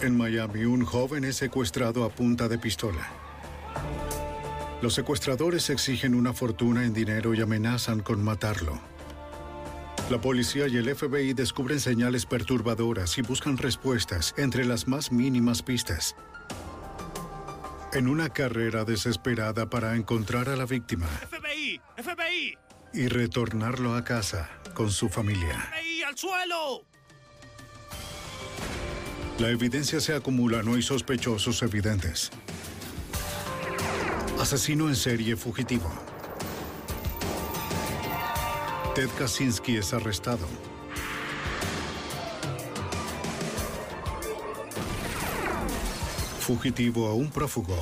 En Miami, un joven es secuestrado a punta de pistola. Los secuestradores exigen una fortuna en dinero y amenazan con matarlo. La policía y el FBI descubren señales perturbadoras y buscan respuestas entre las más mínimas pistas. En una carrera desesperada para encontrar a la víctima FBI! FBI! y retornarlo a casa con su familia. FBI al suelo! La evidencia se acumula, no hay sospechosos evidentes. Asesino en serie fugitivo. Ted Kaczynski es arrestado. Fugitivo a un prófugo.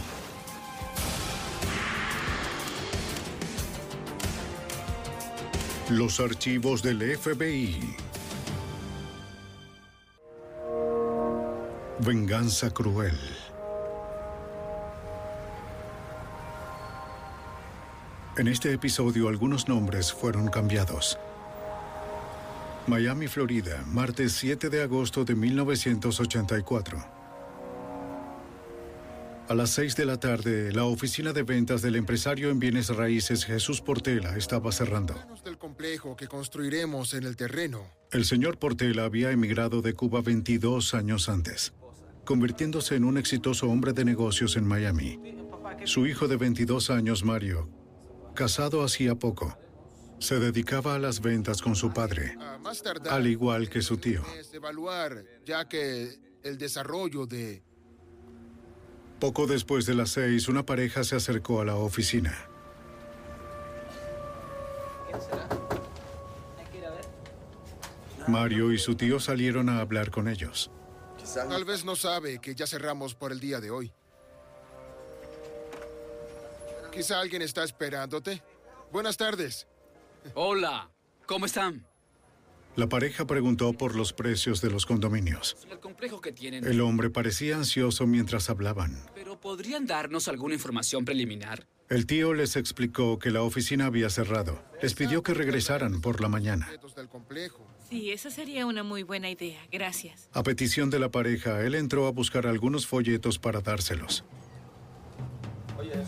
Los archivos del FBI. Venganza cruel. En este episodio algunos nombres fueron cambiados. Miami, Florida, martes 7 de agosto de 1984. A las 6 de la tarde, la oficina de ventas del empresario en bienes raíces Jesús Portela estaba cerrando. del complejo que construiremos en el terreno. El señor Portela había emigrado de Cuba 22 años antes, convirtiéndose en un exitoso hombre de negocios en Miami. Su hijo de 22 años, Mario, casado hacía poco, se dedicaba a las ventas con su padre, A más tardar, al igual que su tío. es evaluar, ya que el desarrollo de Poco después de las seis, una pareja se acercó a la oficina. Mario y su tío salieron a hablar con ellos. Tal vez no sabe que ya cerramos por el día de hoy. Quizá alguien está esperándote. Buenas tardes. Hola, ¿cómo están? La pareja preguntó por los precios de los condominios. El complejo que tienen. El hombre parecía ansioso mientras hablaban. Pero ¿podrían darnos alguna información preliminar? El tío les explicó que la oficina había cerrado. Les pidió que regresaran por la mañana. del complejo. Sí, esa sería una muy buena idea. Gracias. A petición de la pareja, él entró a buscar algunos folletos para dárselos.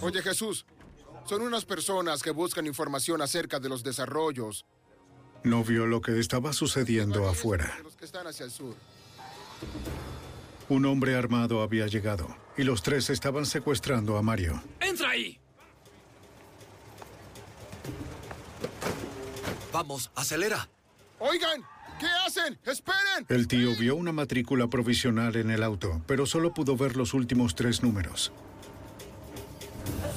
Oye Jesús, son unas personas que buscan información acerca de los desarrollos No vio lo que estaba sucediendo afuera. de los que están hacia el sur. Un hombre armado había llegado y los tres estaban secuestrando a Mario. ¡Entra ahí! Vamos, acelera. Oigan, ¿qué hacen? ¡Esperen! El tío vio una matrícula provisional en el auto, pero solo pudo ver los últimos tres números.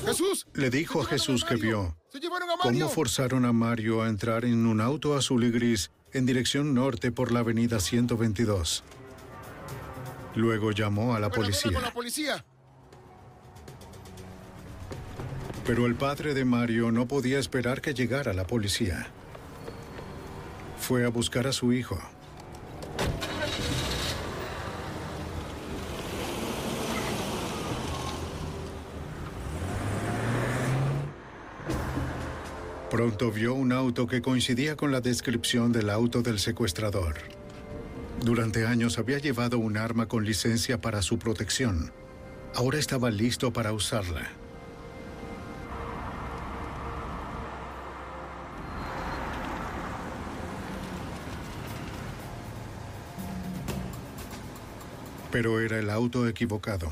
Jesús, Le dijo a Jesús que vio se llevaron a Mario. cómo forzaron a Mario a entrar en un auto azul y gris en dirección norte por la avenida 122. Luego llamó a la con policía, la policía. pero el padre de Mario no podía esperar que llegara la policía. Fue a buscar a su hijo. Pronto vio un auto que coincidía con la descripción del auto del secuestrador. Durante años había llevado un arma con licencia para su protección. Ahora estaba listo para usarla. Pero era el auto equivocado.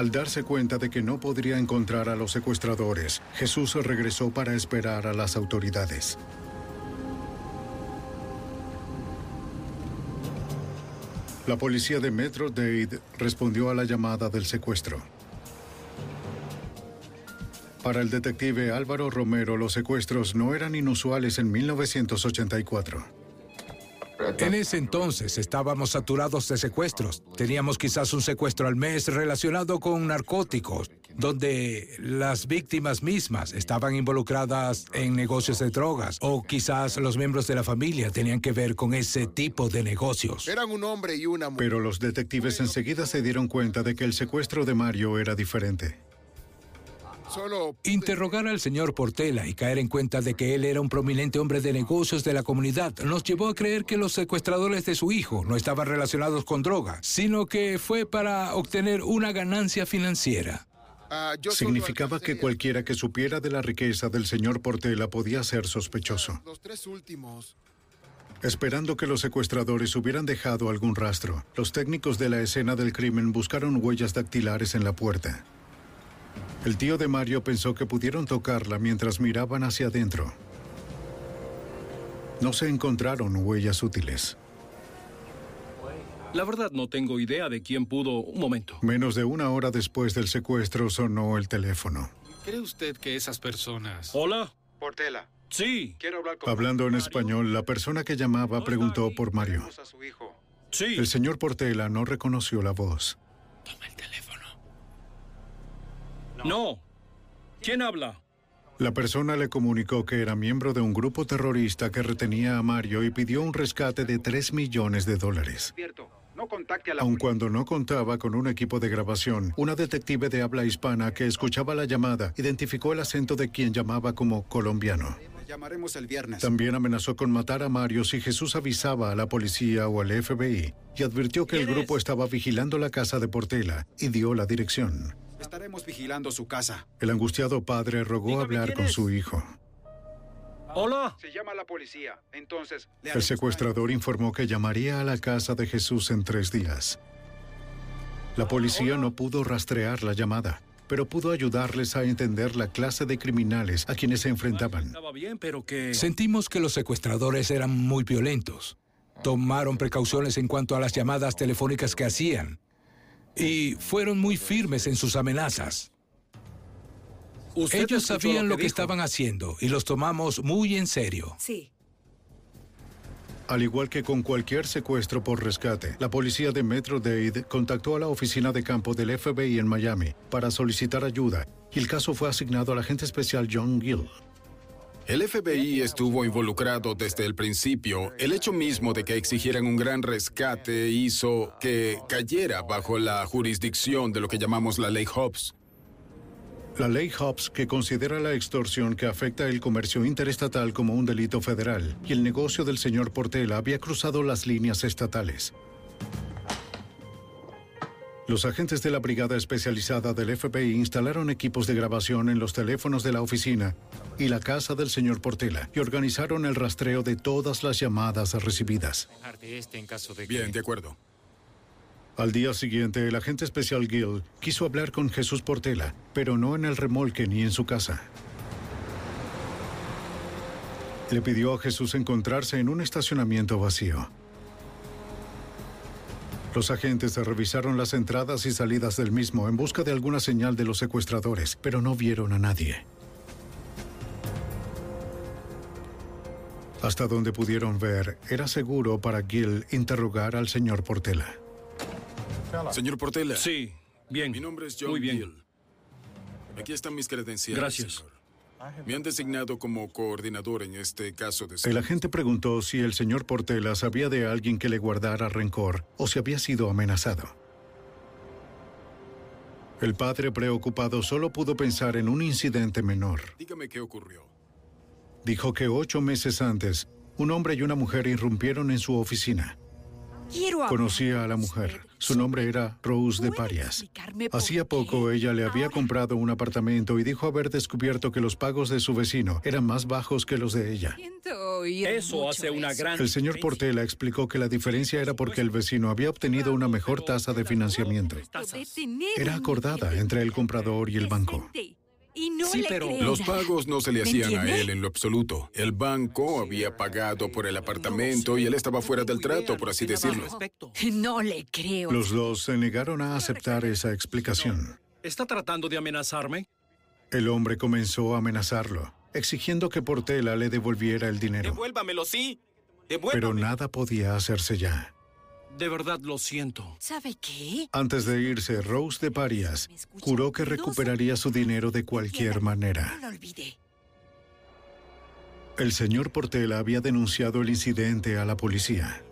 Al darse cuenta de que no podría encontrar a los secuestradores, Jesús regresó para esperar a las autoridades. La policía de Metro Dade respondió a la llamada del secuestro. Para el detective Álvaro Romero, los secuestros no eran inusuales en 1984. En ese entonces estábamos saturados de secuestros. Teníamos quizás un secuestro al mes relacionado con narcóticos, donde las víctimas mismas estaban involucradas en negocios de drogas o quizás los miembros de la familia tenían que ver con ese tipo de negocios. Eran un hombre y una mujer. Pero los detectives enseguida se dieron cuenta de que el secuestro de Mario era diferente. Solo Interrogar al señor Portela y caer en cuenta de que él era un prominente hombre de negocios de la comunidad nos llevó a creer que los secuestradores de su hijo no estaban relacionados con droga, sino que fue para obtener una ganancia financiera. ah, Significaba que cualquiera que supiera de la riqueza del señor Portela podía ser sospechoso, Los tres últimos. esperando que los secuestradores hubieran dejado algún rastro. Los técnicos de la escena del crimen buscaron huellas dactilares en la puerta. El tío de Mario pensó que pudieron tocarla mientras miraban hacia adentro. No se encontraron huellas útiles. La verdad no tengo idea de quién pudo... Un momento. Menos de una hora después del secuestro sonó el teléfono. ¿Cree usted que esas personas... ¿Hola? Portela, Sí, quiero hablar con... Hablando en español, la persona que llamaba preguntó por Mario. a su hijo. sí. El señor Portela no reconoció la voz. Toma el teléfono. No. ¿Quién habla? La persona le comunicó que era miembro de un grupo terrorista que retenía a Mario y pidió un rescate de 3 millones de dólares. Cierto, no contacte a la Aun cuando no contaba con un equipo de grabación, una detective de habla hispana que escuchaba la llamada identificó el acento de quien llamaba como colombiano. Llamaremos el viernes. También amenazó con matar a Mario si Jesús avisaba a la policía o al FBI y advirtió que el grupo estaba vigilando la casa de Portela y dio la dirección. Estaremos vigilando su casa. El angustiado padre rogó Dígame hablar con su hijo. Hola. Se llama la policía. Entonces, le El secuestrador informó que llamaría a la casa de Jesús en tres días. La policía no pudo rastrear la llamada, pero pudo ayudarles a entender la clase de criminales a quienes se enfrentaban. Estaba bien, pero que... Sentimos que los secuestradores eran muy violentos. Tomaron precauciones en cuanto a las llamadas telefónicas que hacían. Y fueron muy firmes en sus amenazas. Ellos sabían lo que, estaban haciendo y los tomamos muy en serio. Sí. Al igual que con cualquier secuestro por rescate, la policía de Metro Dade contactó a la oficina de campo del FBI en Miami para solicitar ayuda y el caso fue asignado al agente especial John Gill. El FBI estuvo involucrado desde el principio. El hecho mismo de que exigieran un gran rescate hizo que cayera bajo la jurisdicción de lo que llamamos la ley Hobbs. La ley Hobbs, que considera la extorsión que afecta el comercio interestatal como un delito federal, y el negocio del señor Portela había cruzado las líneas estatales. Los agentes de la brigada especializada del FBI instalaron equipos de grabación en los teléfonos de la oficina y la casa del señor Portela y organizaron el rastreo de todas las llamadas recibidas. Bien, de acuerdo. Al día siguiente, el agente especial Gill quiso hablar con Jesús Portela, pero no en el remolque ni en su casa. Le pidió a Jesús encontrarse en un estacionamiento vacío. Los agentes revisaron las entradas y salidas del mismo en busca de alguna señal de los secuestradores, pero no vieron a nadie. Hasta donde pudieron ver, era seguro para Gill interrogar al señor Portela. Señor Portela. Sí, bien. Mi nombre es John Muy bien. Gill. Aquí están mis credenciales. Gracias. señor. Me han designado como coordinador en este caso de... El agente preguntó si el señor Portela sabía de alguien que le guardara rencor o si había sido amenazado. El padre preocupado solo pudo pensar en un incidente menor. Dígame qué ocurrió. Dijo que ocho meses antes, un hombre y una mujer irrumpieron en su oficina. Quiero Conocía a la mujer. Su nombre era Rose de Parias. Hacía poco ella le había comprado un apartamento y dijo haber descubierto que los pagos de su vecino eran más bajos que los de ella. Eso hace una gran El señor Portela explicó que la diferencia era porque el vecino había obtenido una mejor tasa de financiamiento. Era acordada entre el comprador y el banco. Y no Sí, le pero los pagos no se le ¿Me hacían a él en lo absoluto. El banco había pagado por el apartamento y él estaba fuera del trato, por así decirlo. No le creo. Los dos se negaron a aceptar esa explicación. ¿Está tratando de amenazarme? El hombre comenzó a amenazarlo, exigiendo que Portela le devolviera el dinero. Devuélvamelo, sí. Pero nada podía hacerse ya. De verdad lo siento. ¿Sabe qué? Antes de irse, Rose de Parias juró que recuperaría su dinero de cualquier manera. No lo olvidé. El señor Portela había denunciado el incidente a la policía.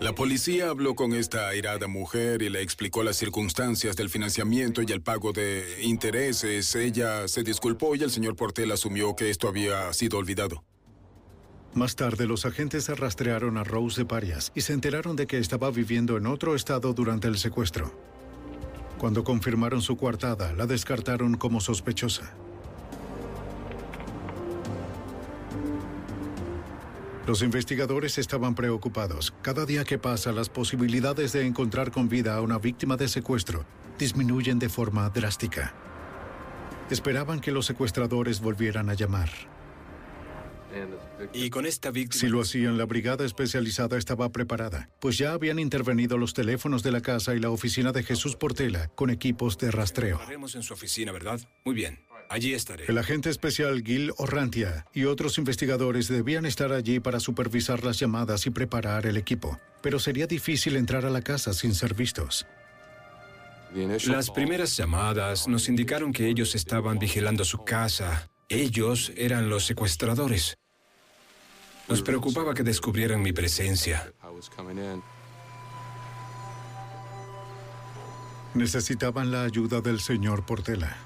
La policía habló con esta airada mujer y le explicó las circunstancias del financiamiento y el pago de intereses. Ella se disculpó y el señor Portela asumió que esto había sido olvidado. Más tarde, los agentes rastrearon a Rose de Parias y se enteraron de que estaba viviendo en otro estado durante el secuestro. Cuando confirmaron su coartada, la descartaron como sospechosa. Los investigadores estaban preocupados. Cada día que pasa, las posibilidades de encontrar con vida a una víctima de secuestro disminuyen de forma drástica. Esperaban que los secuestradores volvieran a llamar. Y con esta víctima... Si lo hacían, la brigada especializada estaba preparada, pues ya habían intervenido los teléfonos de la casa y la oficina de Jesús Portela con equipos de rastreo. Estaremos en su oficina, ¿verdad? Muy bien. Allí estaré. El agente especial Gil Orrantia y otros investigadores debían estar allí para supervisar las llamadas y preparar el equipo, pero sería difícil entrar a la casa sin ser vistos. Las primeras llamadas nos indicaron que ellos estaban vigilando su casa. Ellos eran los secuestradores. Nos preocupaba que descubrieran mi presencia. Necesitaban la ayuda del señor Portela.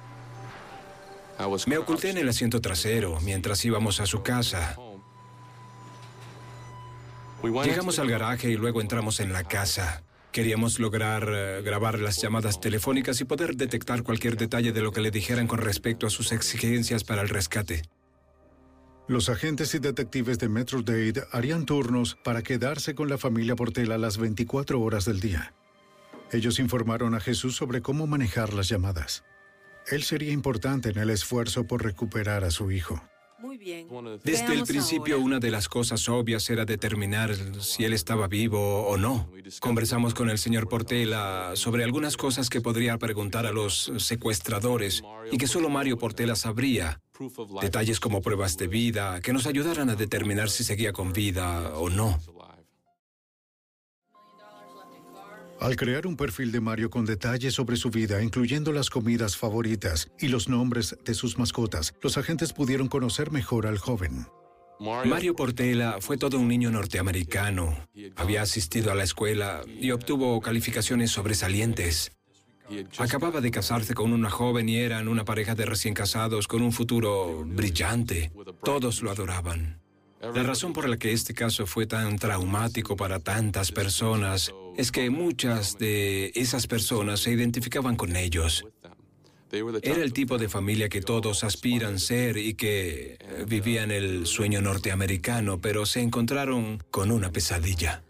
Me oculté en el asiento trasero mientras íbamos a su casa. Llegamos al garaje y luego entramos en la casa. Queríamos lograr eh, grabar las llamadas telefónicas y poder detectar cualquier detalle de lo que le dijeran con respecto a sus exigencias para el rescate. Los agentes y detectives de Metro Dade harían turnos para quedarse con la familia Portela las 24 horas del día. Ellos informaron a Jesús sobre cómo manejar las llamadas. Él sería importante en el esfuerzo por recuperar a su hijo. Muy bien. Desde el principio, ahora. una de las cosas obvias era determinar si él estaba vivo o no. Conversamos con el señor Portela sobre algunas cosas que podría preguntar a los secuestradores y que solo Mario Portela sabría. Detalles como pruebas de vida que nos ayudaran a determinar si seguía con vida o no. Al crear un perfil de Mario con detalles sobre su vida, incluyendo las comidas favoritas y los nombres de sus mascotas, los agentes pudieron conocer mejor al joven. Mario Portela fue todo un niño norteamericano. Había asistido a la escuela y obtuvo calificaciones sobresalientes. Acababa de casarse con una joven y eran una pareja de recién casados con un futuro brillante. Todos lo adoraban. La razón por la que este caso fue tan traumático para tantas personas es que muchas de esas personas se identificaban con ellos. Era el tipo de familia que todos aspiran ser y que vivían el sueño norteamericano, pero se encontraron con una pesadilla.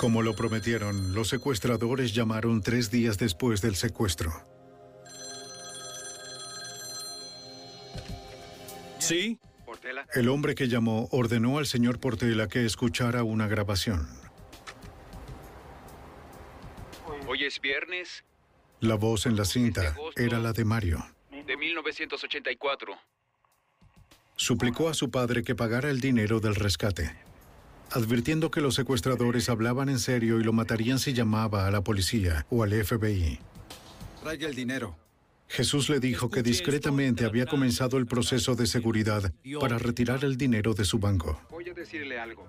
Como lo prometieron, los secuestradores llamaron tres días después del secuestro. ¿Sí? El hombre que llamó ordenó al señor Portela que escuchara una grabación. Hoy es viernes La voz en la cinta era la de Mario. de 1984. Suplicó a su padre que pagara el dinero del rescate, advirtiendo que los secuestradores hablaban en serio y lo matarían si llamaba a la policía o al FBI. Traiga el dinero. Jesús le dijo que discretamente había comenzado el proceso de seguridad para retirar el dinero de su banco. Voy a decirle algo.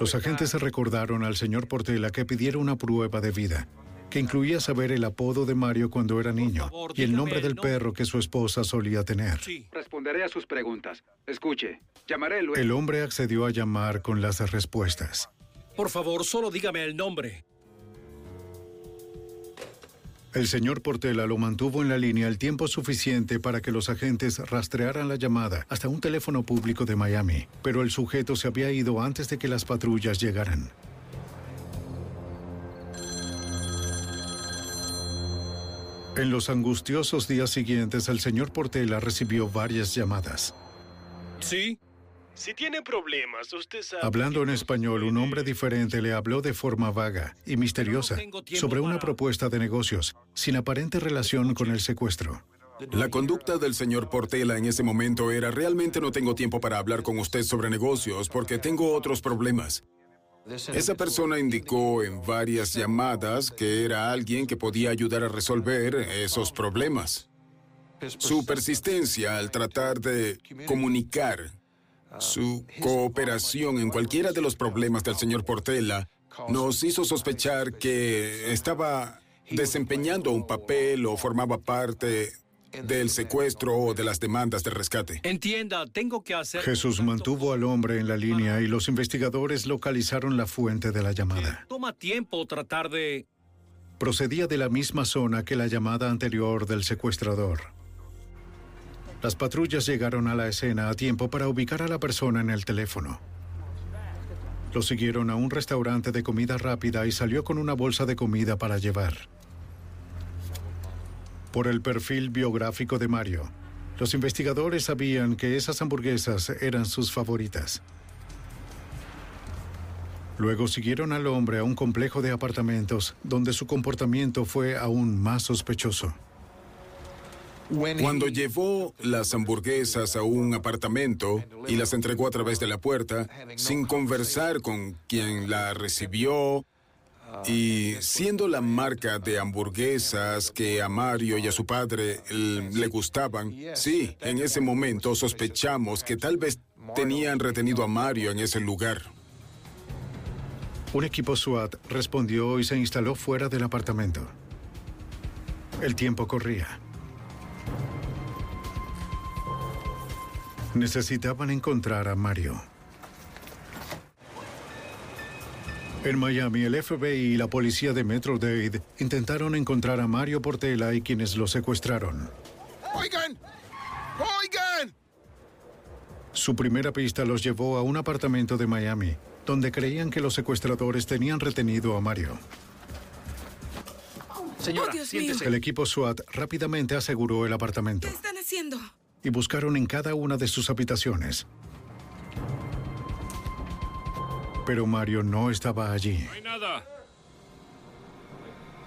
Los agentes recordaron al señor Portela que pidiera una prueba de vida, que incluía saber el apodo de Mario cuando era niño y el nombre del perro que su esposa solía tener. Responderé a sus preguntas. Escuche, llamaré luego. El hombre accedió a llamar con las respuestas. Por favor, solo dígame el nombre. El señor Portela lo mantuvo en la línea el tiempo suficiente para que los agentes rastrearan la llamada hasta un teléfono público de Miami, pero el sujeto se había ido antes de que las patrullas llegaran. En los angustiosos días siguientes, el señor Portela recibió varias llamadas. ¿Sí? Si tiene problemas, usted sabe... Hablando en español, un hombre diferente le habló de forma vaga y misteriosa sobre una propuesta de negocios, sin aparente relación con el secuestro. La conducta del señor Portela en ese momento era realmente no tengo tiempo para hablar con usted sobre negocios porque tengo otros problemas. Esa persona indicó en varias llamadas que era alguien que podía ayudar a resolver esos problemas. Su persistencia al tratar de comunicar su cooperación en cualquiera de los problemas del señor Portela nos hizo sospechar que estaba desempeñando un papel o formaba parte del secuestro o de las demandas de rescate. Entienda, tengo que hacer... Jesús mantuvo al hombre en la línea y los investigadores localizaron la fuente de la llamada. Toma tiempo tratar de... Procedía de la misma zona que la llamada anterior del secuestrador. Las patrullas llegaron a la escena a tiempo para ubicar a la persona en el teléfono. Lo siguieron a un restaurante de comida rápida y salió con una bolsa de comida para llevar. Por el perfil biográfico de Mario, los investigadores sabían que esas hamburguesas eran sus favoritas. Luego siguieron al hombre a un complejo de apartamentos donde su comportamiento fue aún más sospechoso. Cuando llevó las hamburguesas a un apartamento y las entregó a través de la puerta, sin conversar con quien la recibió, y siendo la marca de hamburguesas que a Mario y a su padre le gustaban, sí, en ese momento sospechamos que tal vez tenían retenido a Mario en ese lugar. Un equipo SWAT respondió y se instaló fuera del apartamento. El tiempo corría. Necesitaban encontrar a Mario. En Miami, el FBI y la policía de Metro-Dade intentaron encontrar a Mario Portela y quienes lo secuestraron. ¡Oigan! ¡Oigan! Su primera pista los llevó a un apartamento de Miami, donde creían que los secuestradores tenían retenido a Mario. Señora, Oh, siéntese. El equipo SWAT rápidamente aseguró el apartamento ¿Qué están haciendo? y buscaron en cada una de sus habitaciones. Pero Mario no estaba allí. No hay nada.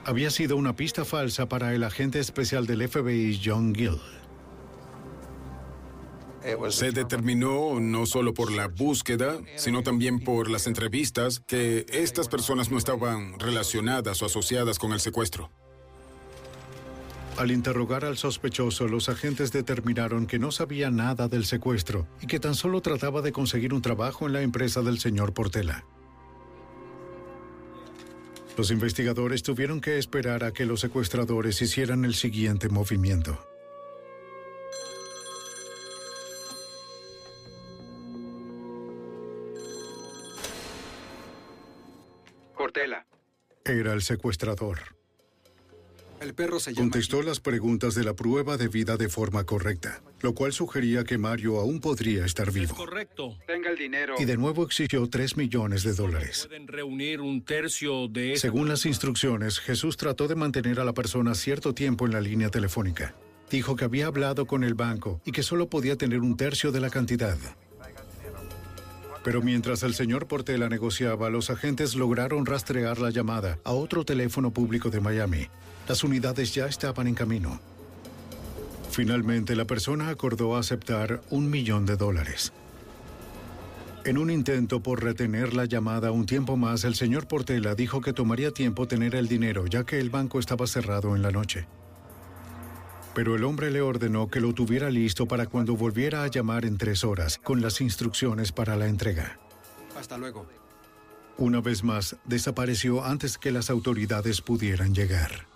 Había sido una pista falsa para el agente especial del FBI, John Gill. Se determinó no solo por la búsqueda, sino también por las entrevistas que estas personas no estaban relacionadas o asociadas con el secuestro. Al interrogar al sospechoso, los agentes determinaron que no sabía nada del secuestro y que tan solo trataba de conseguir un trabajo en la empresa del señor Portela. Los investigadores tuvieron que esperar a que los secuestradores hicieran el siguiente movimiento. Portela. Era el secuestrador. El perro se llama... Contestó las preguntas de la prueba de vida de forma correcta, lo cual sugería que Mario aún podría estar vivo. Correcto. Tenga el dinero. Y de nuevo exigió 3 millones de dólares. Pueden reunir un tercio de Según las instrucciones, Jesús trató de mantener a la persona cierto tiempo en la línea telefónica. Dijo que había hablado con el banco y que solo podía tener un tercio de la cantidad. Pero mientras el señor Portela negociaba, los agentes lograron rastrear la llamada a otro teléfono público de Miami. Las unidades ya estaban en camino. Finalmente, la persona acordó aceptar un millón de dólares. En un intento por retener la llamada un tiempo más, el señor Portela dijo que tomaría tiempo tener el dinero, ya que el banco estaba cerrado en la noche. Pero el hombre le ordenó que lo tuviera listo para cuando volviera a llamar en tres horas, con las instrucciones para la entrega. Hasta luego. Una vez más, desapareció antes que las autoridades pudieran llegar.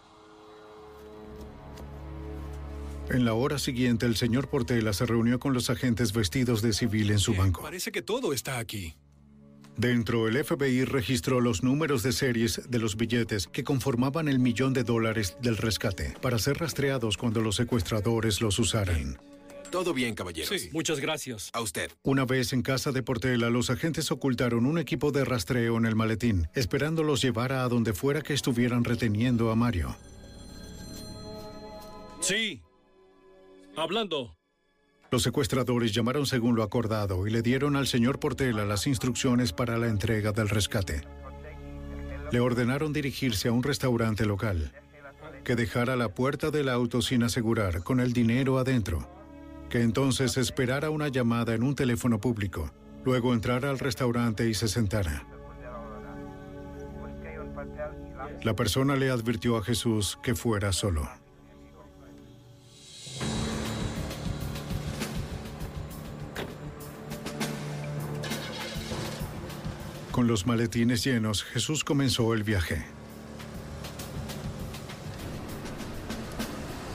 En la hora siguiente, el señor Portela se reunió con los agentes vestidos de civil en su banco. Parece que todo está aquí. Dentro, el FBI registró los números de series de los billetes que conformaban el millón de dólares del rescate para ser rastreados cuando los secuestradores los usaran. Todo bien, caballeros. Sí, muchas gracias. A usted. Una vez en casa de Portela, los agentes ocultaron un equipo de rastreo en el maletín, esperándolos llevar a donde fuera que estuvieran reteniendo a Mario. Sí. Hablando. Los secuestradores llamaron según lo acordado y le dieron al señor Portela las instrucciones para la entrega del rescate. Le ordenaron dirigirse a un restaurante local, que dejara la puerta del auto sin asegurar, con el dinero adentro, que entonces esperara una llamada en un teléfono público, luego entrara al restaurante y se sentara. La persona le advirtió a Jesús que fuera solo. Con los maletines llenos, Jesús comenzó el viaje.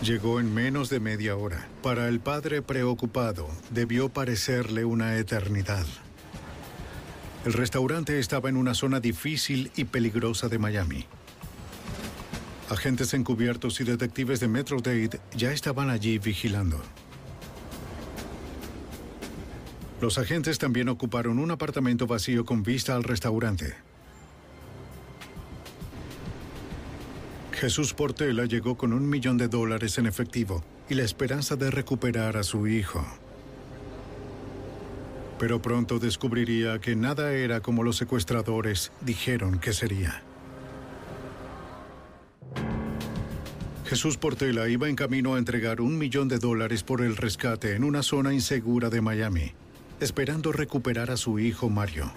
Llegó en menos de media hora. Para el padre preocupado, debió parecerle una eternidad. El restaurante estaba en una zona difícil y peligrosa de Miami. Agentes encubiertos y detectives de Metro-Dade ya estaban allí vigilando. Los agentes también ocuparon un apartamento vacío con vista al restaurante. Jesús Portela llegó con un millón de dólares en efectivo y la esperanza de recuperar a su hijo. Pero pronto descubriría que nada era como los secuestradores dijeron que sería. Jesús Portela iba en camino a entregar un millón de dólares por el rescate en una zona insegura de Miami esperando recuperar a su hijo Mario.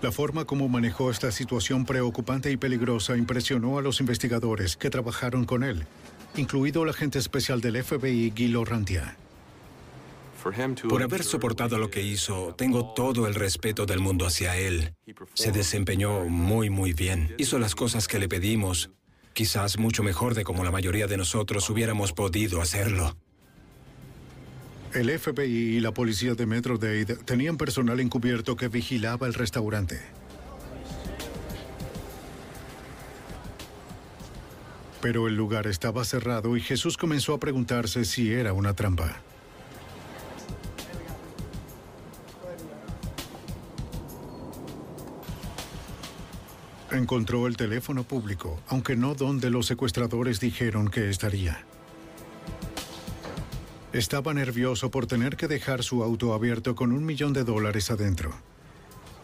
La forma como manejó esta situación preocupante y peligrosa impresionó a los investigadores que trabajaron con él, incluido el agente especial del FBI, Guilo Rantia. Por haber soportado lo que hizo, tengo todo el respeto del mundo hacia él. Se desempeñó muy, muy bien. Hizo las cosas que le pedimos, quizás mucho mejor de como la mayoría de nosotros hubiéramos podido hacerlo. El FBI y la policía de Metro-Dade tenían personal encubierto que vigilaba el restaurante. Pero el lugar estaba cerrado y Jesús comenzó a preguntarse si era una trampa. Encontró el teléfono público, aunque no donde los secuestradores dijeron que estaría. Estaba nervioso por tener que dejar su auto abierto con un millón de dólares adentro.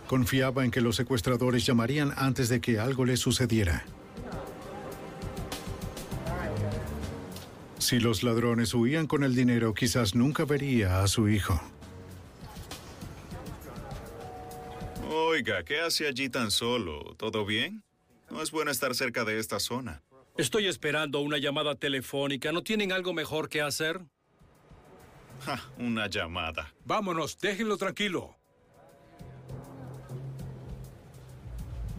Confiaba en que los secuestradores llamarían antes de que algo le sucediera. Si los ladrones huían con el dinero, quizás nunca vería a su hijo. Oiga, ¿qué hace allí tan solo? ¿Todo bien? No es bueno estar cerca de esta zona. Estoy esperando una llamada telefónica. ¿No tienen algo mejor que hacer? Ja, una llamada. Vámonos, déjenlo tranquilo.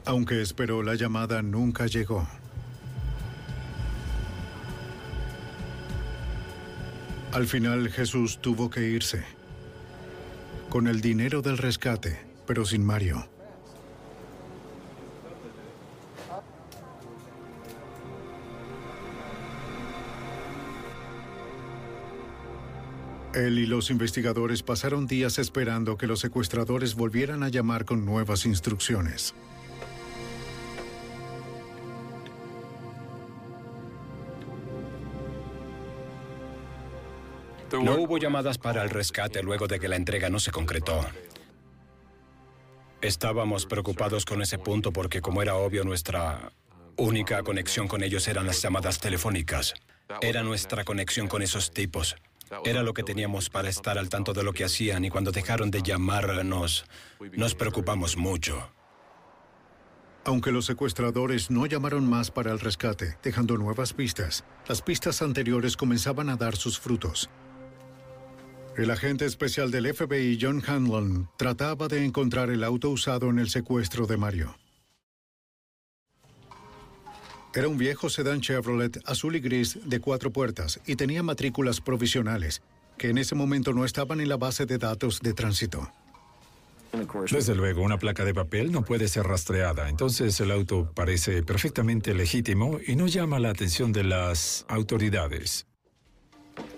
Aunque esperó, la llamada nunca llegó. Al final, Jesús tuvo que irse. Con el dinero del rescate, pero sin Mario. Él y los investigadores pasaron días esperando que los secuestradores volvieran a llamar con nuevas instrucciones. No hubo llamadas para el rescate luego de que la entrega no se concretó. Estábamos preocupados con ese punto porque, como era obvio, nuestra única conexión con ellos eran las llamadas telefónicas. Era nuestra conexión con esos tipos. Era lo que teníamos para estar al tanto de lo que hacían y cuando dejaron de llamarnos, nos preocupamos mucho. Aunque los secuestradores no llamaron más para el rescate, dejando nuevas pistas, las pistas anteriores comenzaban a dar sus frutos. El agente especial del FBI, John Hanlon, trataba de encontrar el auto usado en el secuestro de Mario. Era un viejo sedán Chevrolet azul y gris de cuatro puertas y tenía matrículas provisionales, que en ese momento no estaban en la base de datos de tránsito. Desde luego, una placa de papel no puede ser rastreada, entonces el auto parece perfectamente legítimo y no llama la atención de las autoridades.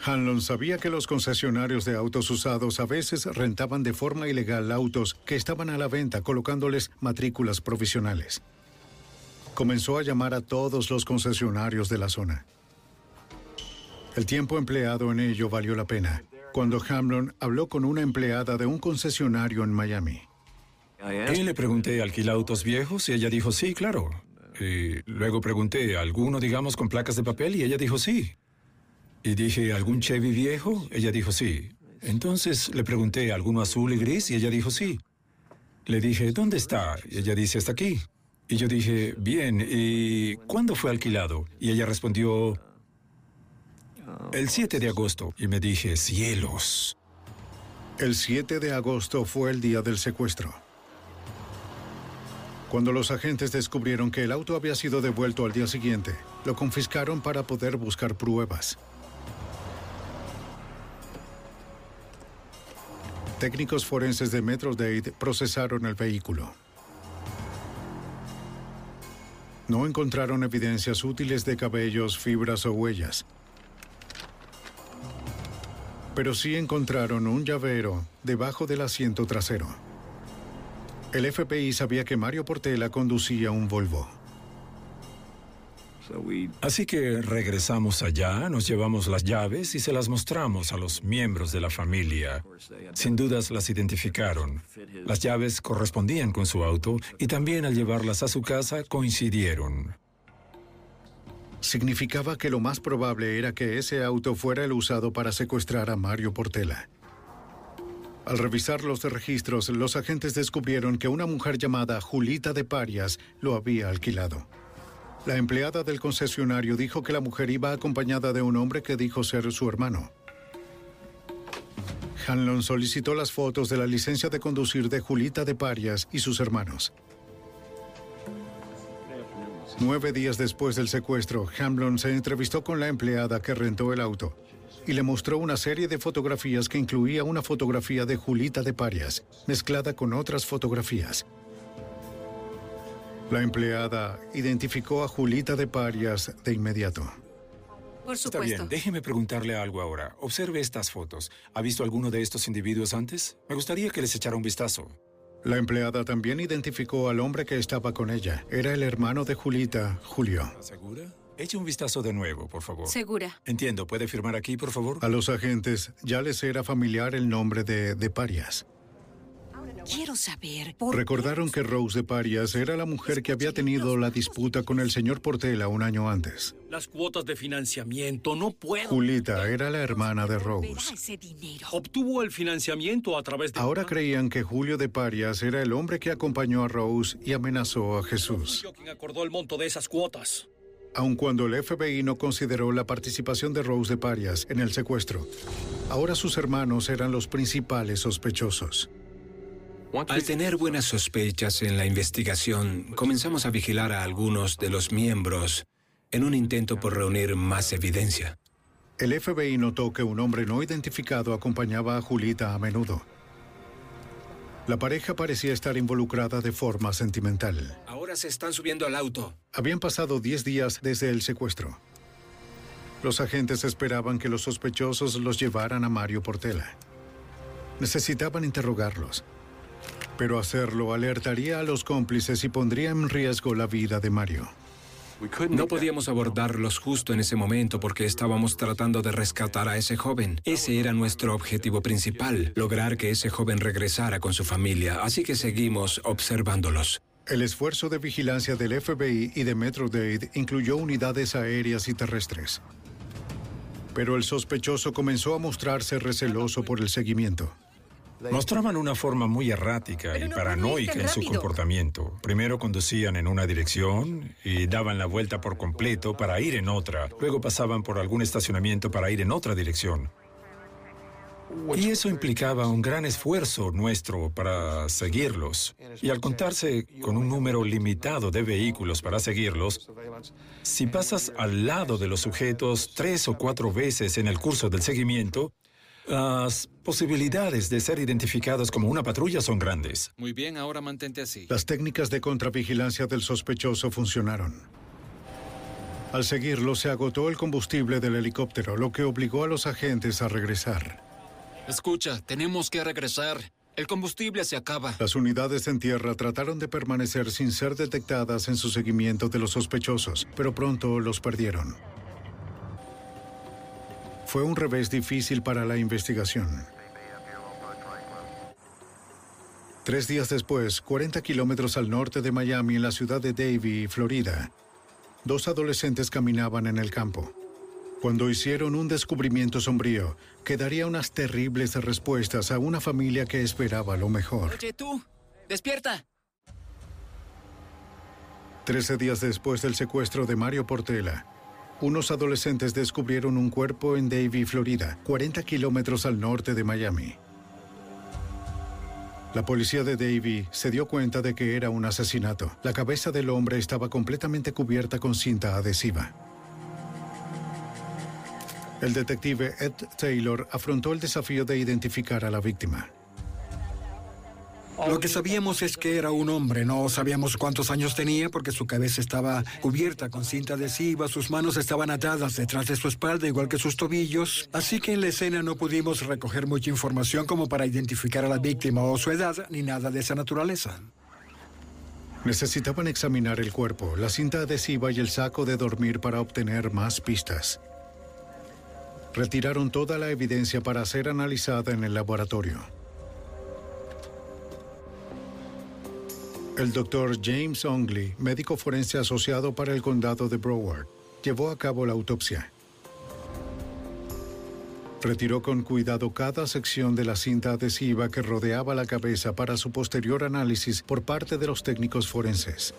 Hanlon sabía que los concesionarios de autos usados a veces rentaban de forma ilegal autos que estaban a la venta colocándoles matrículas provisionales. Comenzó a llamar a todos los concesionarios de la zona. El tiempo empleado en ello valió la pena cuando Hamlin habló con una empleada de un concesionario en Miami. Y le pregunté, ¿alquila autos viejos? Y ella dijo, sí, claro. Y luego pregunté, ¿alguno, digamos, con placas de papel? Y ella dijo, sí. Y dije, ¿algún Chevy viejo? Ella dijo, sí. Entonces le pregunté, ¿alguno azul y gris? Y ella dijo, sí. Le dije, ¿dónde está? Y ella dice, está aquí. Y yo dije, bien, ¿y cuándo fue alquilado? Y ella respondió, el 7 de agosto. Y me dije, cielos. El 7 de agosto fue el día del secuestro. Cuando los agentes descubrieron que el auto había sido devuelto al día siguiente, lo confiscaron para poder buscar pruebas. Técnicos forenses de Metro-Dade procesaron el vehículo. No encontraron evidencias útiles de cabellos, fibras o huellas. Pero sí encontraron un llavero debajo del asiento trasero. El FBI sabía que Mario Portela conducía un Volvo. Así que regresamos allá, nos llevamos las llaves y se las mostramos a los miembros de la familia. Sin dudas las identificaron. Las llaves correspondían con su auto y también al llevarlas a su casa coincidieron. Significaba que lo más probable era que ese auto fuera el usado para secuestrar a Mario Portela. Al revisar los registros, los agentes descubrieron que una mujer llamada Julita de Parias lo había alquilado. La empleada del concesionario dijo que la mujer iba acompañada de un hombre que dijo ser su hermano. Hanlon solicitó las fotos de la licencia de conducir de Julita de Parias y sus hermanos. Nueve días después del secuestro, Hamlin se entrevistó con la empleada que rentó el auto y le mostró una serie de fotografías que incluía una fotografía de Julita de Parias, mezclada con otras fotografías. La empleada identificó a Julita de Parias de inmediato. Por Está bien, déjeme preguntarle algo ahora. Observe estas fotos. ¿Ha visto alguno de estos individuos antes? Me gustaría que les echara un vistazo. La empleada también identificó al hombre que estaba con ella. Era el hermano de Julita, Julio. ¿Segura? Eche un vistazo de nuevo, por favor. Segura. Entiendo. ¿Puede firmar aquí, por favor? A los agentes ya les era familiar el nombre de De Parias. Quiero saber por Recordaron que Rose de Parias era la mujer que había tenido la disputa con el señor Portela un año antes. Las cuotas de financiamiento, no puedo. Julita era la hermana de Rose. ese dinero. Obtuvo el financiamiento a través de... Ahora creían que Julio de Parias era el hombre que acompañó a Rose y amenazó a Jesús. Yo quien acordó el monto de esas cuotas. Aun cuando el FBI no consideró la participación de Rose de Parias en el secuestro, ahora sus hermanos eran los principales sospechosos. Al tener buenas sospechas en la investigación, comenzamos a vigilar a algunos de los miembros en un intento por reunir más evidencia. El FBI notó que un hombre no identificado acompañaba a Julita a menudo. La pareja parecía estar involucrada de forma sentimental. Ahora se están subiendo al auto. Habían pasado 10 días desde el secuestro. Los agentes esperaban que los sospechosos los llevaran a Mario Portela. Necesitaban interrogarlos, pero hacerlo alertaría a los cómplices y pondría en riesgo la vida de Mario. No podíamos abordarlos justo en ese momento porque estábamos tratando de rescatar a ese joven. Ese era nuestro objetivo principal, lograr que ese joven regresara con su familia, así que seguimos observándolos. El esfuerzo de vigilancia del FBI y de Metro-Dade incluyó unidades aéreas y terrestres. Pero el sospechoso comenzó a mostrarse receloso por el seguimiento. Mostraban una forma muy errática y paranoica en su comportamiento. Primero conducían en una dirección y daban la vuelta por completo para ir en otra. Luego pasaban por algún estacionamiento para ir en otra dirección. Y eso implicaba un gran esfuerzo nuestro para seguirlos. Y al contarse con un número limitado de vehículos para seguirlos, si pasas al lado de los sujetos tres o cuatro veces en el curso del seguimiento, las posibilidades de ser identificados como una patrulla son grandes. Muy bien, ahora mantente así. Las técnicas de contravigilancia del sospechoso funcionaron. Al seguirlo se agotó el combustible del helicóptero, lo que obligó a los agentes a regresar. Escucha, tenemos que regresar. El combustible se acaba. Las unidades en tierra trataron de permanecer sin ser detectadas en su seguimiento de los sospechosos, pero pronto los perdieron. Fue un revés difícil para la investigación. Tres días después, 40 kilómetros al norte de Miami, en la ciudad de Davie, Florida, dos adolescentes caminaban en el campo. Cuando hicieron un descubrimiento sombrío que daría unas terribles respuestas a una familia que esperaba lo mejor. Oye, tú, despierta. Trece días después del secuestro de Mario Portela, unos adolescentes descubrieron un cuerpo en Davie, Florida, 40 kilómetros al norte de Miami. La policía de Davie se dio cuenta de que era un asesinato. La cabeza del hombre estaba completamente cubierta con cinta adhesiva. El detective Ed Taylor afrontó el desafío de identificar a la víctima. Lo que sabíamos es que era un hombre, no sabíamos cuántos años tenía porque su cabeza estaba cubierta con cinta adhesiva, sus manos estaban atadas detrás de su espalda igual que sus tobillos, así que en la escena no pudimos recoger mucha información como para identificar a la víctima o su edad ni nada de esa naturaleza. Necesitaban examinar el cuerpo, la cinta adhesiva y el saco de dormir para obtener más pistas. Retiraron toda la evidencia para ser analizada en el laboratorio. El doctor James Ongley, médico forense asociado para el condado de Broward, llevó a cabo la autopsia. Retiró con cuidado cada sección de la cinta adhesiva que rodeaba la cabeza para su posterior análisis por parte de los técnicos forenses.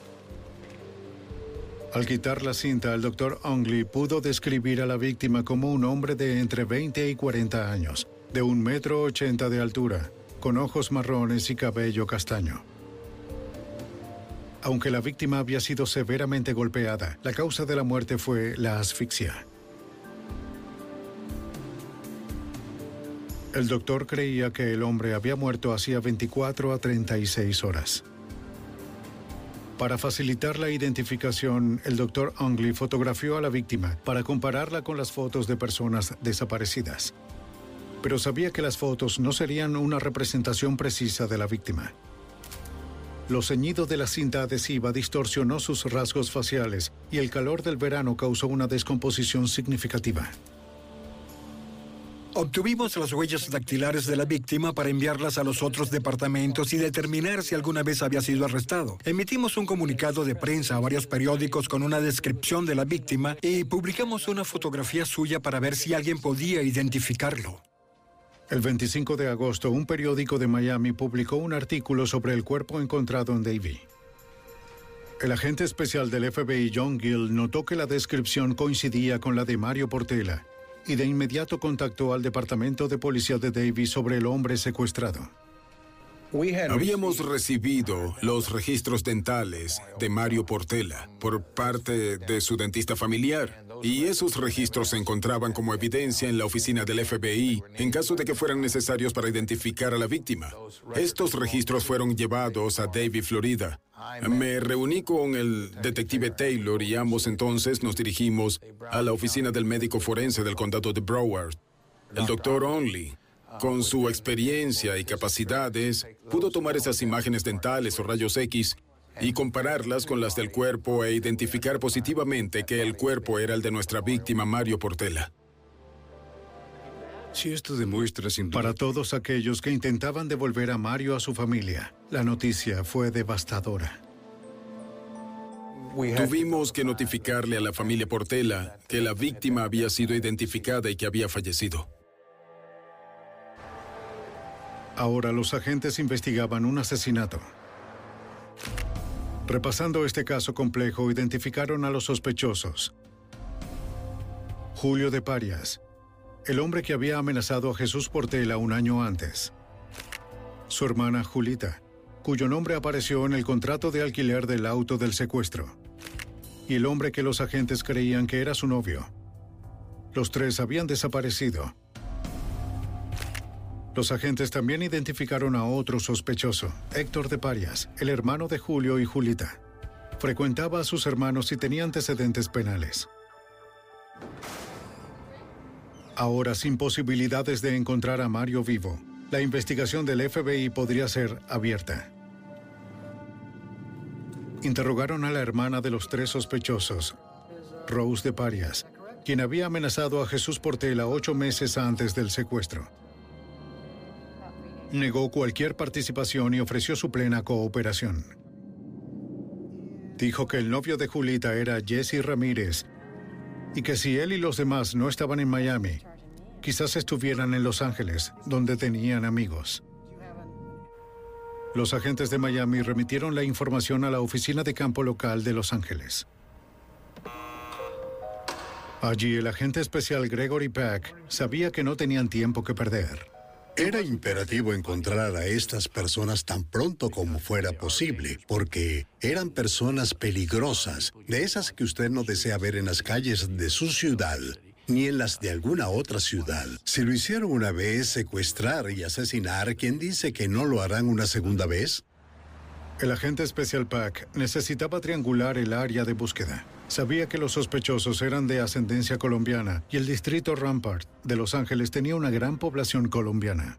Al quitar la cinta, el doctor Ongley pudo describir a la víctima como un hombre de entre 20 y 40 años, de un metro ochenta de altura, con ojos marrones y cabello castaño. Aunque la víctima había sido severamente golpeada, la causa de la muerte fue la asfixia. El doctor creía que el hombre había muerto hacía 24 a 36 horas. Para facilitar la identificación, el doctor Ongley fotografió a la víctima para compararla con las fotos de personas desaparecidas. Pero sabía que las fotos no serían una representación precisa de la víctima. Lo ceñido de la cinta adhesiva distorsionó sus rasgos faciales y el calor del verano causó una descomposición significativa. Obtuvimos las huellas dactilares de la víctima para enviarlas a los otros departamentos y determinar si alguna vez había sido arrestado. Emitimos un comunicado de prensa a varios periódicos con una descripción de la víctima y publicamos una fotografía suya para ver si alguien podía identificarlo. El 25 de agosto, un periódico de Miami publicó un artículo sobre el cuerpo encontrado en Davie. El agente especial del FBI John Gill notó que la descripción coincidía con la de Mario Portela y de inmediato contactó al Departamento de Policía de Davie sobre el hombre secuestrado. Habíamos recibido los registros dentales de Mario Portela por parte de su dentista familiar y esos registros se encontraban como evidencia en la oficina del FBI en caso de que fueran necesarios para identificar a la víctima. Estos registros fueron llevados a Davie, Florida. Me reuní con el detective Taylor y ambos entonces nos dirigimos a la oficina del médico forense del condado de Broward. El doctor Onley con su experiencia y capacidades, pudo tomar esas imágenes dentales o rayos X y compararlas con las del cuerpo e identificar positivamente que el cuerpo era el de nuestra víctima Mario Portela. Si esto demuestra sin Para todos aquellos que intentaban devolver a Mario a su familia, la noticia fue devastadora. Tuvimos que notificarle a la familia Portela que la víctima había sido identificada y que había fallecido. Ahora los agentes investigaban un asesinato. Repasando este caso complejo, identificaron a los sospechosos. Julio de Parias, el hombre que había amenazado a Jesús Portela un año antes. Su hermana Julita, cuyo nombre apareció en el contrato de alquiler del auto del secuestro. Y el hombre que los agentes creían que era su novio. Los tres habían desaparecido. Los agentes también identificaron a otro sospechoso, Héctor de Parias, el hermano de Julio y Julita. Frecuentaba a sus hermanos y tenía antecedentes penales. Ahora, sin posibilidades de encontrar a Mario vivo, la investigación del FBI podría ser abierta. Interrogaron a la hermana de los tres sospechosos, Rose de Parias, quien había amenazado a Jesús Portela ocho meses antes del secuestro. Negó cualquier participación y ofreció su plena cooperación. Dijo que el novio de Julita era Jesse Ramírez y que si él y los demás no estaban en Miami, quizás estuvieran en Los Ángeles, donde tenían amigos. Los agentes de Miami remitieron la información a la oficina de campo local de Los Ángeles. Allí el agente especial Gregory Peck sabía que no tenían tiempo que perder. Era imperativo encontrar a estas personas tan pronto como fuera posible, porque eran personas peligrosas, de esas que usted no desea ver en las calles de su ciudad, ni en las de alguna otra ciudad. Si lo hicieron una vez, secuestrar y asesinar, ¿quién dice que no lo harán una segunda vez? El agente especial Pack necesitaba triangular el área de búsqueda. Sabía que los sospechosos eran de ascendencia colombiana y el distrito Rampart de Los Ángeles tenía una gran población colombiana.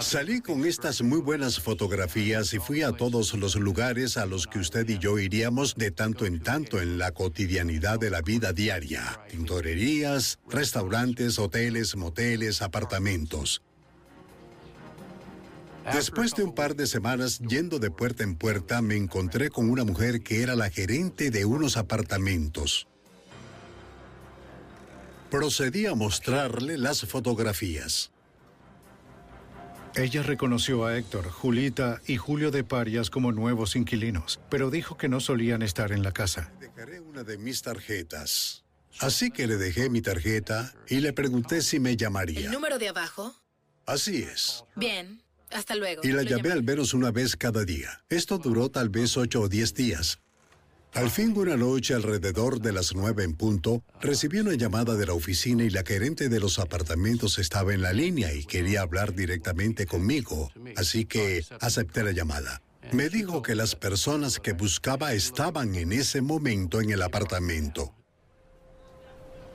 Salí con estas muy buenas fotografías y fui a todos los lugares a los que usted y yo iríamos de tanto en tanto en la cotidianidad de la vida diaria. Tintorerías, restaurantes, hoteles, moteles, apartamentos. Después de un par de semanas yendo de puerta en puerta, me encontré con una mujer que era la gerente de unos apartamentos. Procedí a mostrarle las fotografías. Ella reconoció a Héctor, Julita y Julio de Parias como nuevos inquilinos, pero dijo que no solían estar en la casa. Dejaré una de mis tarjetas. Así que le dejé mi tarjeta y le pregunté si me llamaría. ¿El número de abajo? Así es. Bien. Hasta luego. Y la llamé al menos una vez cada día. Esto duró tal vez ocho o diez días. Al fin de una noche, alrededor de las nueve en punto, recibí una llamada de la oficina y la gerente de los apartamentos estaba en la línea y quería hablar directamente conmigo, así que acepté la llamada. Me dijo que las personas que buscaba estaban en ese momento en el apartamento.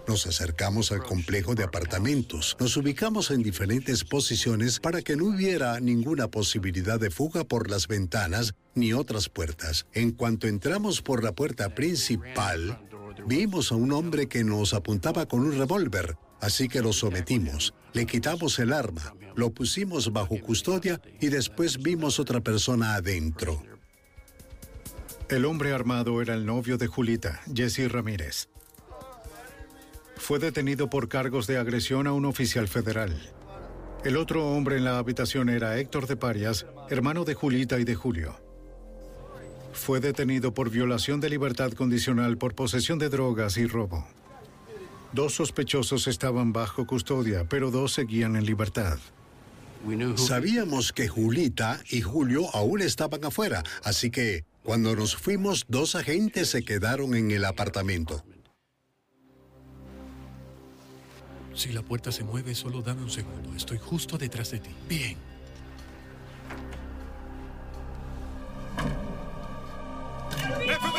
Nos acercamos al complejo de apartamentos. Nos ubicamos en diferentes posiciones para que no hubiera ninguna posibilidad de fuga por las ventanas ni otras puertas. En cuanto entramos por la puerta principal, vimos a un hombre que nos apuntaba con un revólver, así que lo sometimos. Le quitamos el arma, lo pusimos bajo custodia y después vimos otra persona adentro. El hombre armado era el novio de Julita, Jesse Ramírez fue detenido por cargos de agresión a un oficial federal. El otro hombre en la habitación era Héctor de Parias, hermano de Julita y de Julio. Fue detenido por violación de libertad condicional por posesión de drogas y robo. Dos sospechosos estaban bajo custodia, pero dos seguían en libertad. Sabíamos que Julita y Julio aún estaban afuera, así que cuando nos fuimos, dos agentes se quedaron en el apartamento. Si la puerta se mueve, solo dame un segundo. Estoy justo detrás de ti. Bien.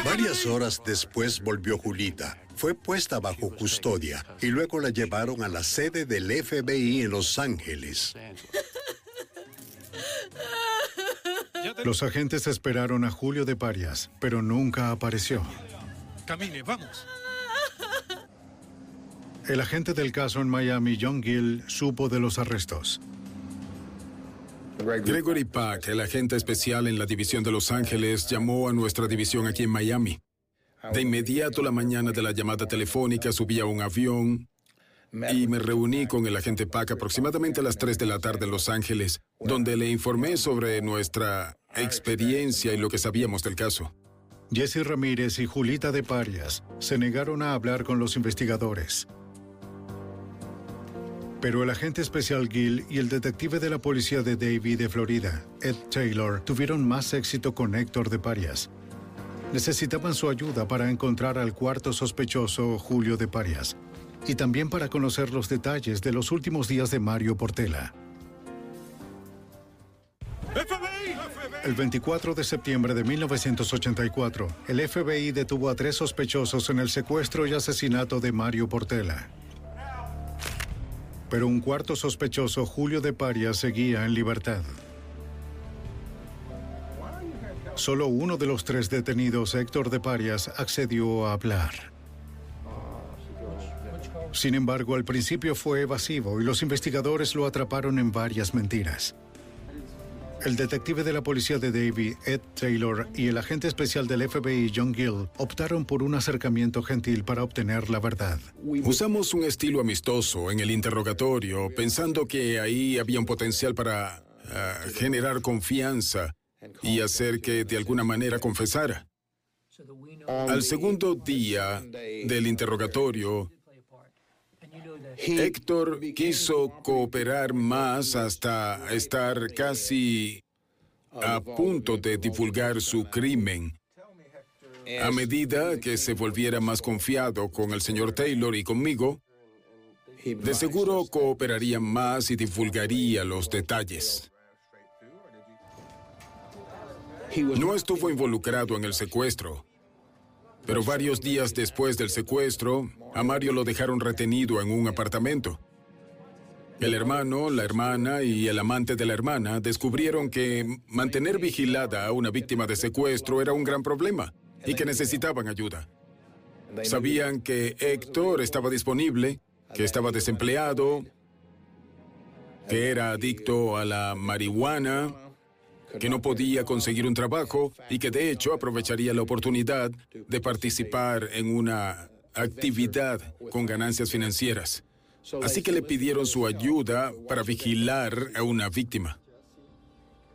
Varias horas después volvió Julita. Fue puesta bajo custodia y luego la llevaron a la sede del FBI en Los Ángeles. Los agentes esperaron a Julio de Parias, pero nunca apareció. Camine, vamos. El agente del caso en Miami, John Gill, supo de los arrestos. Gregory Pack, el agente especial en la división de Los Ángeles, llamó a nuestra división aquí en Miami. De inmediato la mañana de la llamada telefónica subí a un avión y me reuní con el agente Pack aproximadamente a las 3 de la tarde en Los Ángeles, donde le informé sobre nuestra experiencia y lo que sabíamos del caso. Jesse Ramírez y Julita de Parias se negaron a hablar con los investigadores. Pero el agente especial Gill y el detective de la policía de Davie de Florida, Ed Taylor, tuvieron más éxito con Héctor de Parias. Necesitaban su ayuda para encontrar al cuarto sospechoso, Julio de Parias, y también para conocer los detalles de los últimos días de Mario Portela. El 24 de septiembre de 1984, el FBI detuvo a tres sospechosos en el secuestro y asesinato de Mario Portela. Pero un cuarto sospechoso, Julio de Parias, seguía en libertad. Solo uno de los tres detenidos, Héctor de Parias, accedió a hablar. Sin embargo, al principio fue evasivo y los investigadores lo atraparon en varias mentiras. El detective de la policía de Davie, Ed Taylor, y el agente especial del FBI, John Gill, optaron por un acercamiento gentil para obtener la verdad. Usamos un estilo amistoso en el interrogatorio, pensando que ahí había un potencial para ah, generar confianza y hacer que de alguna manera confesara. Al segundo día del interrogatorio, Héctor quiso cooperar más hasta estar casi a punto de divulgar su crimen. A medida que se volviera más confiado con el señor Taylor y conmigo, de seguro cooperaría más y divulgaría los detalles. No estuvo involucrado en el secuestro, pero varios días después del secuestro, a Mario lo dejaron retenido en un apartamento. El hermano, la hermana y el amante de la hermana descubrieron que mantener vigilada a una víctima de secuestro era un gran problema y que necesitaban ayuda. Sabían que Héctor estaba disponible, que estaba desempleado, que era adicto a la marihuana que no podía conseguir un trabajo y que de hecho aprovecharía la oportunidad de participar en una actividad con ganancias financieras. Así que le pidieron su ayuda para vigilar a una víctima.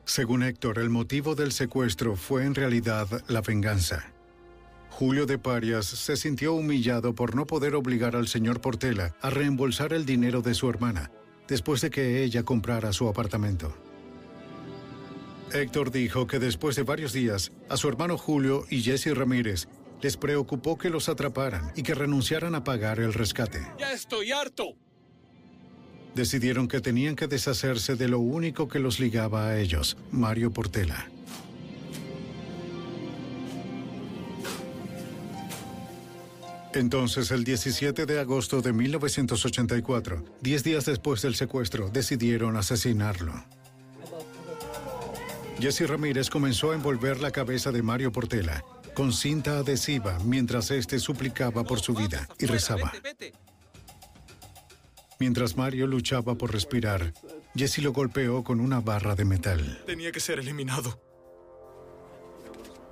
Según Héctor, el motivo del secuestro fue en realidad la venganza. Julio de Parias se sintió humillado por no poder obligar al señor Portela a reembolsar el dinero de su hermana, después de que ella comprara su apartamento. Héctor dijo que después de varios días, a su hermano Julio y Jesse Ramírez les preocupó que los atraparan y que renunciaran a pagar el rescate. ¡Ya estoy harto! Decidieron que tenían que deshacerse de lo único que los ligaba a ellos, Mario Portela. Entonces, el 17 de agosto de 1984, diez días después del secuestro, decidieron asesinarlo. Jesse Ramírez comenzó a envolver la cabeza de Mario Portela con cinta adhesiva mientras éste suplicaba por su vida y rezaba. Mientras Mario luchaba por respirar, Jesse lo golpeó con una barra de metal. Tenía que ser eliminado.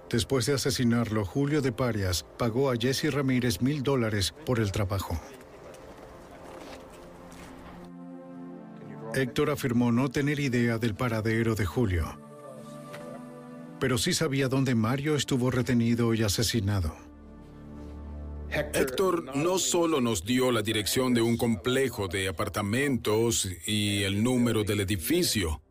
Después de asesinarlo, Julio de Parias pagó a Jesse Ramírez mil dólares por el trabajo. Héctor afirmó no tener idea del paradero de Julio, pero sí sabía dónde Mario estuvo retenido y asesinado. Héctor no solo nos dio la dirección de un complejo de apartamentos y el número del edificio,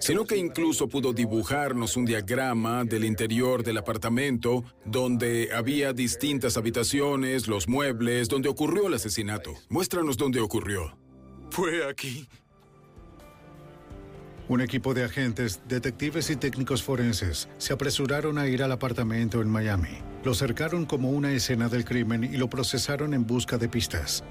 sino que incluso pudo dibujarnos un diagrama del interior del apartamento donde había distintas habitaciones, los muebles, donde ocurrió el asesinato. Muéstranos dónde ocurrió. Fue aquí. Un equipo de agentes, detectives y técnicos forenses se apresuraron a ir al apartamento en Miami. Lo cercaron como una escena del crimen y lo procesaron en busca de pistas.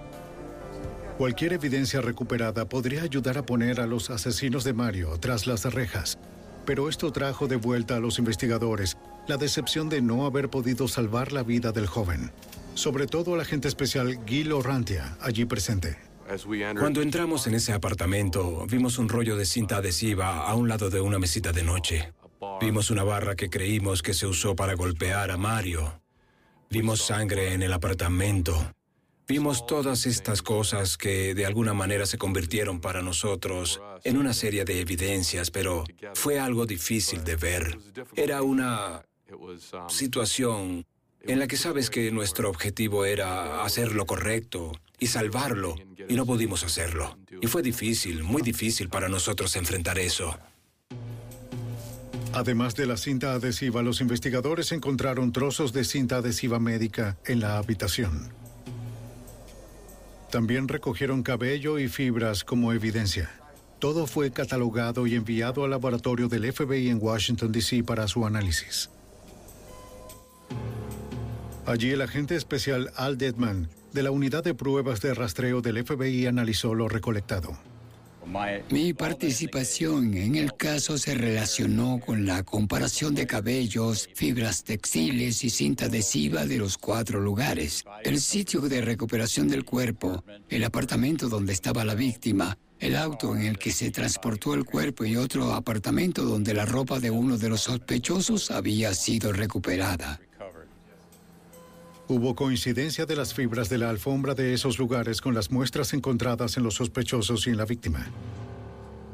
Cualquier evidencia recuperada podría ayudar a poner a los asesinos de Mario tras las rejas, pero esto trajo de vuelta a los investigadores la decepción de no haber podido salvar la vida del joven, sobre todo al agente especial Gil Orrantia, allí presente. Cuando entramos en ese apartamento, vimos un rollo de cinta adhesiva a un lado de una mesita de noche. Vimos una barra que creímos que se usó para golpear a Mario. Vimos sangre en el apartamento. Vimos todas estas cosas que de alguna manera se convirtieron para nosotros en una serie de evidencias, pero fue algo difícil de ver. Era una situación en la que sabes que nuestro objetivo era hacer lo correcto y salvarlo, y no pudimos hacerlo. Y fue difícil, muy difícil para nosotros enfrentar eso. Además de la cinta adhesiva, los investigadores encontraron trozos de cinta adhesiva médica en la habitación. También recogieron cabello y fibras como evidencia. Todo fue catalogado y enviado al laboratorio del FBI en Washington, D.C. para su análisis. Allí el agente especial Al Dedman, de la unidad de pruebas de rastreo del FBI, analizó lo recolectado. Mi participación en el caso se relacionó con la comparación de cabellos, fibras textiles y cinta adhesiva de los cuatro lugares. El sitio de recuperación del cuerpo, el apartamento donde estaba la víctima, el auto en el que se transportó el cuerpo y otro apartamento donde la ropa de uno de los sospechosos había sido recuperada. Hubo coincidencia de las fibras de la alfombra de esos lugares con las muestras encontradas en los sospechosos y en la víctima.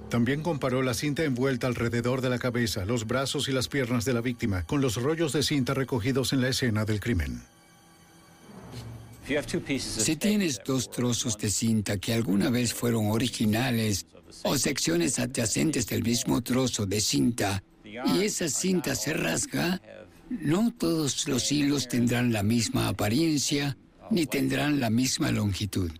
También comparó la cinta envuelta alrededor de la cabeza, los brazos y las piernas de la víctima con los rollos de cinta recogidos en la escena del crimen. Si tienes dos trozos de cinta que alguna vez fueron originales o secciones adyacentes del mismo trozo de cinta y esa cinta se rasga, no todos los hilos tendrán la misma apariencia ni tendrán la misma longitud.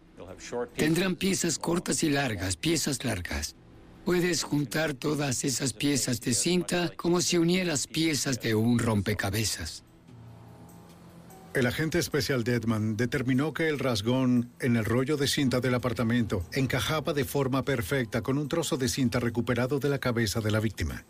Tendrán piezas cortas y largas, piezas largas. Puedes juntar todas esas piezas de cinta como si unieras piezas de un rompecabezas. El agente especial Deadman determinó que el rasgón en el rollo de cinta del apartamento encajaba de forma perfecta con un trozo de cinta recuperado de la cabeza de la víctima.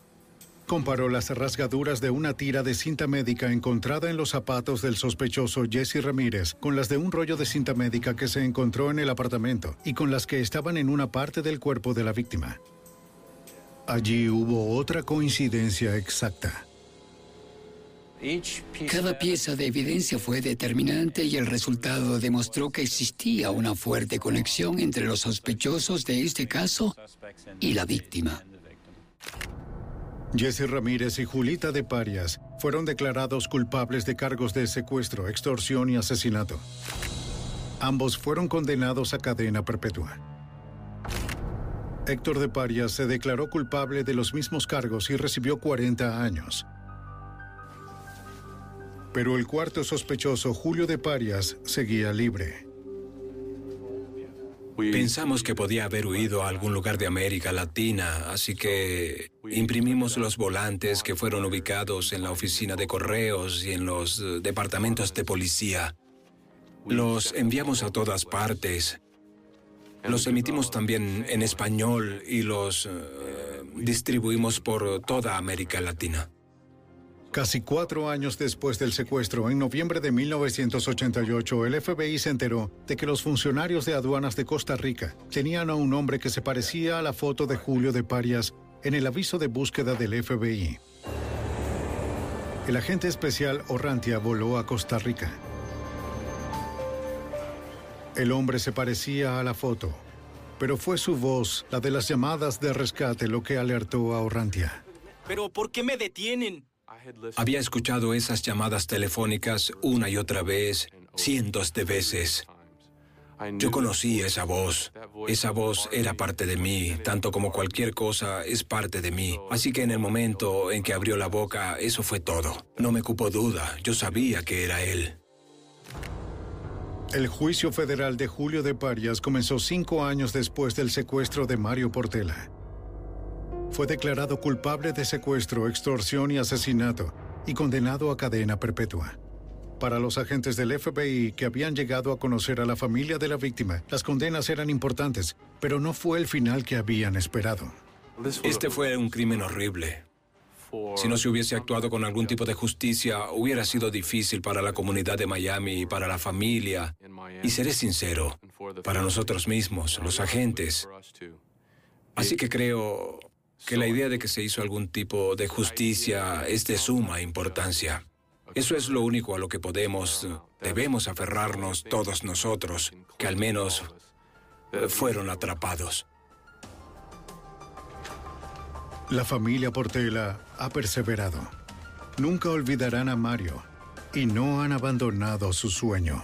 Comparó las rasgaduras de una tira de cinta médica encontrada en los zapatos del sospechoso Jesse Ramírez con las de un rollo de cinta médica que se encontró en el apartamento y con las que estaban en una parte del cuerpo de la víctima. Allí hubo otra coincidencia exacta. Cada pieza de evidencia fue determinante y el resultado demostró que existía una fuerte conexión entre los sospechosos de este caso y la víctima. Jesse Ramírez y Julita de Parias fueron declarados culpables de cargos de secuestro, extorsión y asesinato. Ambos fueron condenados a cadena perpetua. Héctor de Parias se declaró culpable de los mismos cargos y recibió 40 años. Pero el cuarto sospechoso, Julio de Parias, seguía libre. Pensamos que podía haber huido a algún lugar de América Latina, así que imprimimos los volantes que fueron ubicados en la oficina de correos y en los eh, departamentos de policía. Los enviamos a todas partes. Los emitimos también en español y los eh, distribuimos por toda América Latina. Casi cuatro años después del secuestro, en noviembre de 1988, el FBI se enteró de que los funcionarios de aduanas de Costa Rica tenían a un hombre que se parecía a la foto de Julio de Parias en el aviso de búsqueda del FBI. El agente especial Orrantia voló a Costa Rica. El hombre se parecía a la foto, pero fue su voz, la de las llamadas de rescate, lo que alertó a Orrantia. ¿Pero por qué me detienen? Había escuchado esas llamadas telefónicas una y otra vez, cientos de veces. Yo conocí esa voz. Esa voz era parte de mí, tanto como cualquier cosa es parte de mí. Así que en el momento en que abrió la boca, eso fue todo. No me cupo duda, yo sabía que era él. El juicio federal de Julio de Parias comenzó cinco años después del secuestro de Mario Portela fue declarado culpable de secuestro, extorsión y asesinato y condenado a cadena perpetua. Para los agentes del FBI que habían llegado a conocer a la familia de la víctima, las condenas eran importantes, pero no fue el final que habían esperado. Este fue un crimen horrible. Si no se hubiese actuado con algún tipo de justicia, hubiera sido difícil para la comunidad de Miami y para la familia. Y seré sincero, para nosotros mismos, los agentes. Así que creo que la idea de que se hizo algún tipo de justicia es de suma importancia. Eso es lo único a lo que podemos, debemos aferrarnos todos nosotros, que al menos fueron atrapados. La familia Portela ha perseverado. Nunca olvidarán a Mario y no han abandonado su sueño.